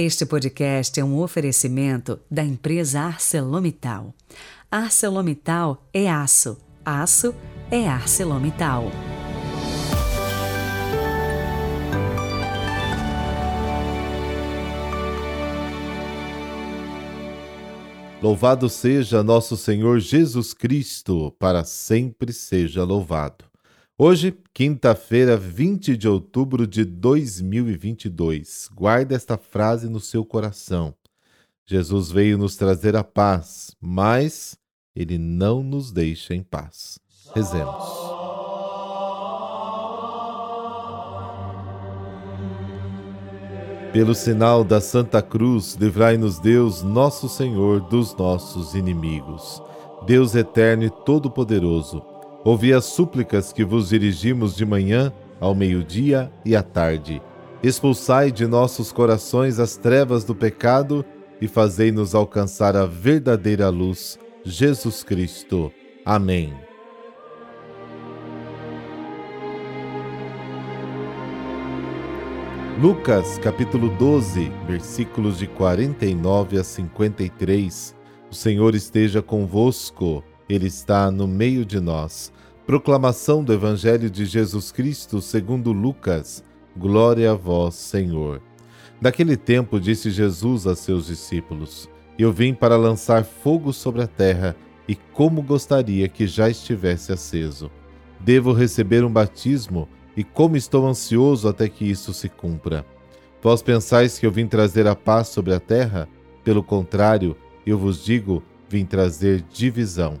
Este podcast é um oferecimento da empresa ArcelorMittal. ArcelorMittal é aço, aço é ArcelorMittal. Louvado seja nosso Senhor Jesus Cristo, para sempre seja louvado. Hoje, quinta-feira, 20 de outubro de 2022. Guarde esta frase no seu coração. Jesus veio nos trazer a paz, mas ele não nos deixa em paz. Rezemos. Pelo sinal da Santa Cruz, livrai-nos Deus, nosso Senhor, dos nossos inimigos. Deus eterno e todo-poderoso, Ouvi as súplicas que vos dirigimos de manhã, ao meio-dia e à tarde. Expulsai de nossos corações as trevas do pecado e fazei-nos alcançar a verdadeira luz, Jesus Cristo. Amém. Lucas capítulo 12, versículos de 49 a 53. O Senhor esteja convosco. Ele está no meio de nós. Proclamação do Evangelho de Jesus Cristo segundo Lucas. Glória a vós, Senhor. Naquele tempo disse Jesus a seus discípulos: Eu vim para lançar fogo sobre a terra, e como gostaria que já estivesse aceso. Devo receber um batismo, e como estou ansioso até que isso se cumpra. Vós pensais que eu vim trazer a paz sobre a terra? Pelo contrário, eu vos digo, vim trazer divisão.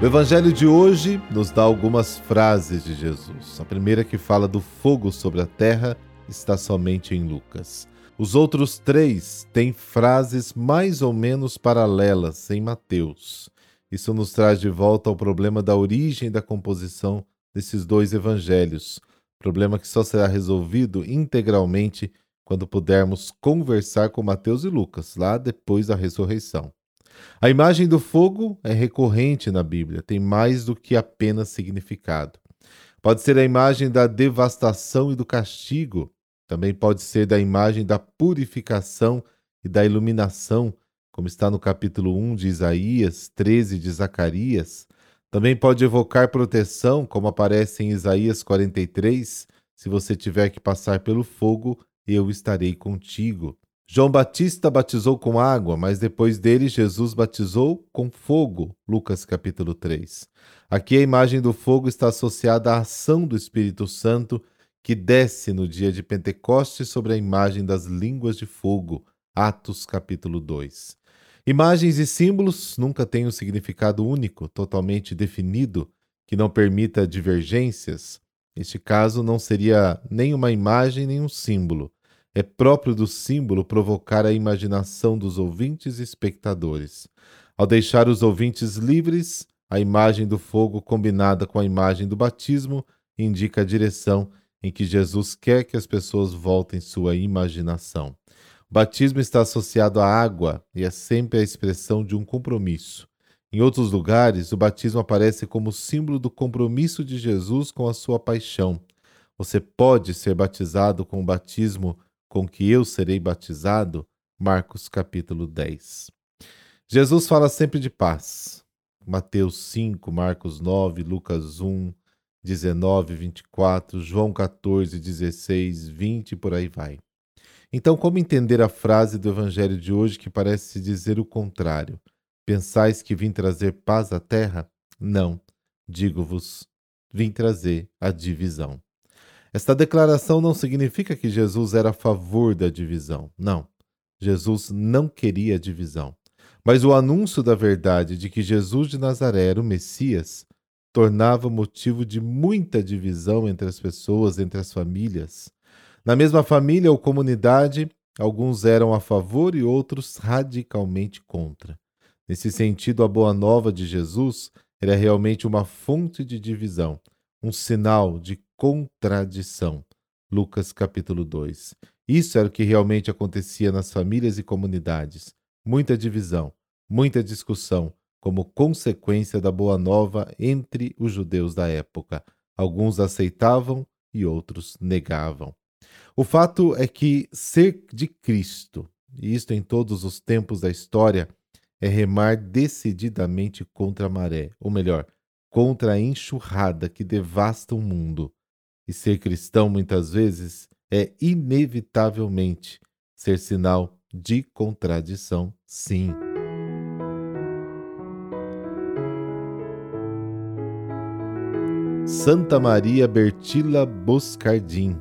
O Evangelho de hoje nos dá algumas frases de Jesus. A primeira que fala do fogo sobre a terra está somente em Lucas. Os outros três têm frases mais ou menos paralelas em Mateus. Isso nos traz de volta ao problema da origem da composição desses dois evangelhos, problema que só será resolvido integralmente quando pudermos conversar com Mateus e Lucas, lá depois da ressurreição. A imagem do fogo é recorrente na Bíblia, tem mais do que apenas significado. Pode ser a imagem da devastação e do castigo, também pode ser da imagem da purificação e da iluminação, como está no capítulo 1 de Isaías, 13 de Zacarias. Também pode evocar proteção, como aparece em Isaías 43, se você tiver que passar pelo fogo, eu estarei contigo. João Batista batizou com água, mas depois dele Jesus batizou com fogo. Lucas capítulo 3. Aqui a imagem do fogo está associada à ação do Espírito Santo que desce no dia de Pentecostes sobre a imagem das línguas de fogo. Atos capítulo 2. Imagens e símbolos nunca têm um significado único, totalmente definido, que não permita divergências. Neste caso, não seria nem uma imagem nem um símbolo é próprio do símbolo provocar a imaginação dos ouvintes e espectadores. Ao deixar os ouvintes livres, a imagem do fogo combinada com a imagem do batismo indica a direção em que Jesus quer que as pessoas voltem sua imaginação. O batismo está associado à água e é sempre a expressão de um compromisso. Em outros lugares, o batismo aparece como símbolo do compromisso de Jesus com a sua paixão. Você pode ser batizado com o batismo com que eu serei batizado? Marcos capítulo 10. Jesus fala sempre de paz. Mateus 5, Marcos 9, Lucas 1, 19, 24, João 14, 16, 20 e por aí vai. Então, como entender a frase do Evangelho de hoje que parece dizer o contrário? Pensais que vim trazer paz à terra? Não, digo-vos, vim trazer a divisão. Esta declaração não significa que Jesus era a favor da divisão. Não. Jesus não queria divisão. Mas o anúncio da verdade de que Jesus de Nazaré era o Messias tornava motivo de muita divisão entre as pessoas, entre as famílias. Na mesma família ou comunidade, alguns eram a favor e outros radicalmente contra. Nesse sentido, a boa nova de Jesus era realmente uma fonte de divisão, um sinal de contradição. Lucas capítulo 2. Isso era o que realmente acontecia nas famílias e comunidades. Muita divisão, muita discussão, como consequência da boa nova entre os judeus da época. Alguns aceitavam e outros negavam. O fato é que ser de Cristo, e isto em todos os tempos da história, é remar decididamente contra a maré, ou melhor, contra a enxurrada que devasta o mundo. E ser cristão, muitas vezes, é inevitavelmente ser sinal de contradição, sim. Santa Maria Bertila Boscardin.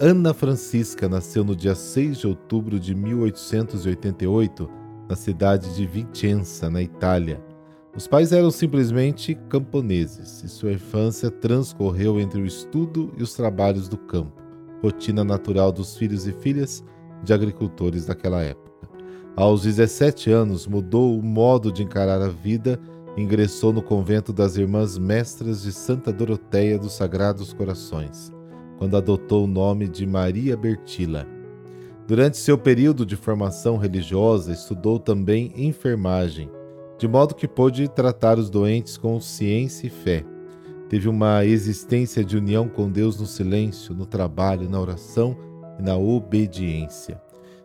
Ana Francisca nasceu no dia 6 de outubro de 1888 na cidade de Vicenza, na Itália. Os pais eram simplesmente camponeses e sua infância transcorreu entre o estudo e os trabalhos do campo, rotina natural dos filhos e filhas de agricultores daquela época. Aos 17 anos, mudou o modo de encarar a vida ingressou no convento das Irmãs Mestras de Santa Doroteia dos Sagrados Corações, quando adotou o nome de Maria Bertila. Durante seu período de formação religiosa, estudou também enfermagem, de modo que pôde tratar os doentes com ciência e fé. Teve uma existência de união com Deus no silêncio, no trabalho, na oração e na obediência.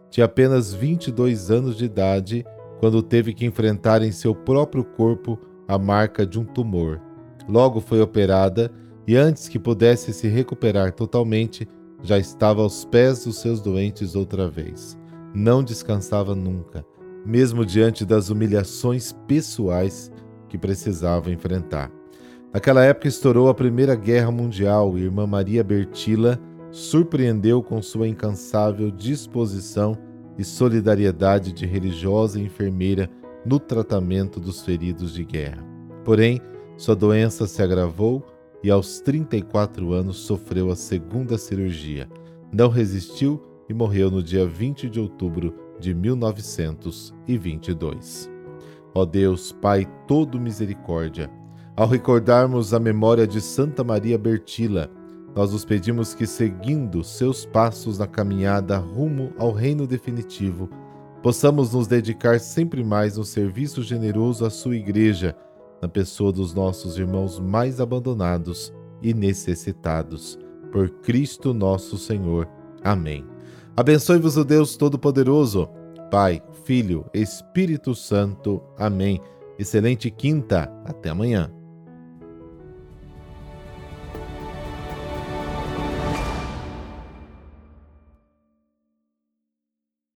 Tinha apenas 22 anos de idade quando teve que enfrentar em seu próprio corpo a marca de um tumor. Logo foi operada e, antes que pudesse se recuperar totalmente, já estava aos pés dos seus doentes outra vez. Não descansava nunca, mesmo diante das humilhações pessoais que precisava enfrentar. Naquela época estourou a Primeira Guerra Mundial e irmã Maria Bertila surpreendeu com sua incansável disposição e solidariedade de religiosa e enfermeira no tratamento dos feridos de guerra. Porém, sua doença se agravou e aos 34 anos sofreu a segunda cirurgia. Não resistiu e morreu no dia 20 de outubro de 1922. Ó Deus, Pai todo misericórdia, ao recordarmos a memória de Santa Maria Bertila, nós os pedimos que, seguindo seus passos na caminhada rumo ao reino definitivo, possamos nos dedicar sempre mais no serviço generoso à Sua Igreja, na pessoa dos nossos irmãos mais abandonados e necessitados. Por Cristo nosso Senhor. Amém. Abençoe-vos o Deus Todo-Poderoso, Pai, Filho, Espírito Santo. Amém. Excelente quinta. Até amanhã.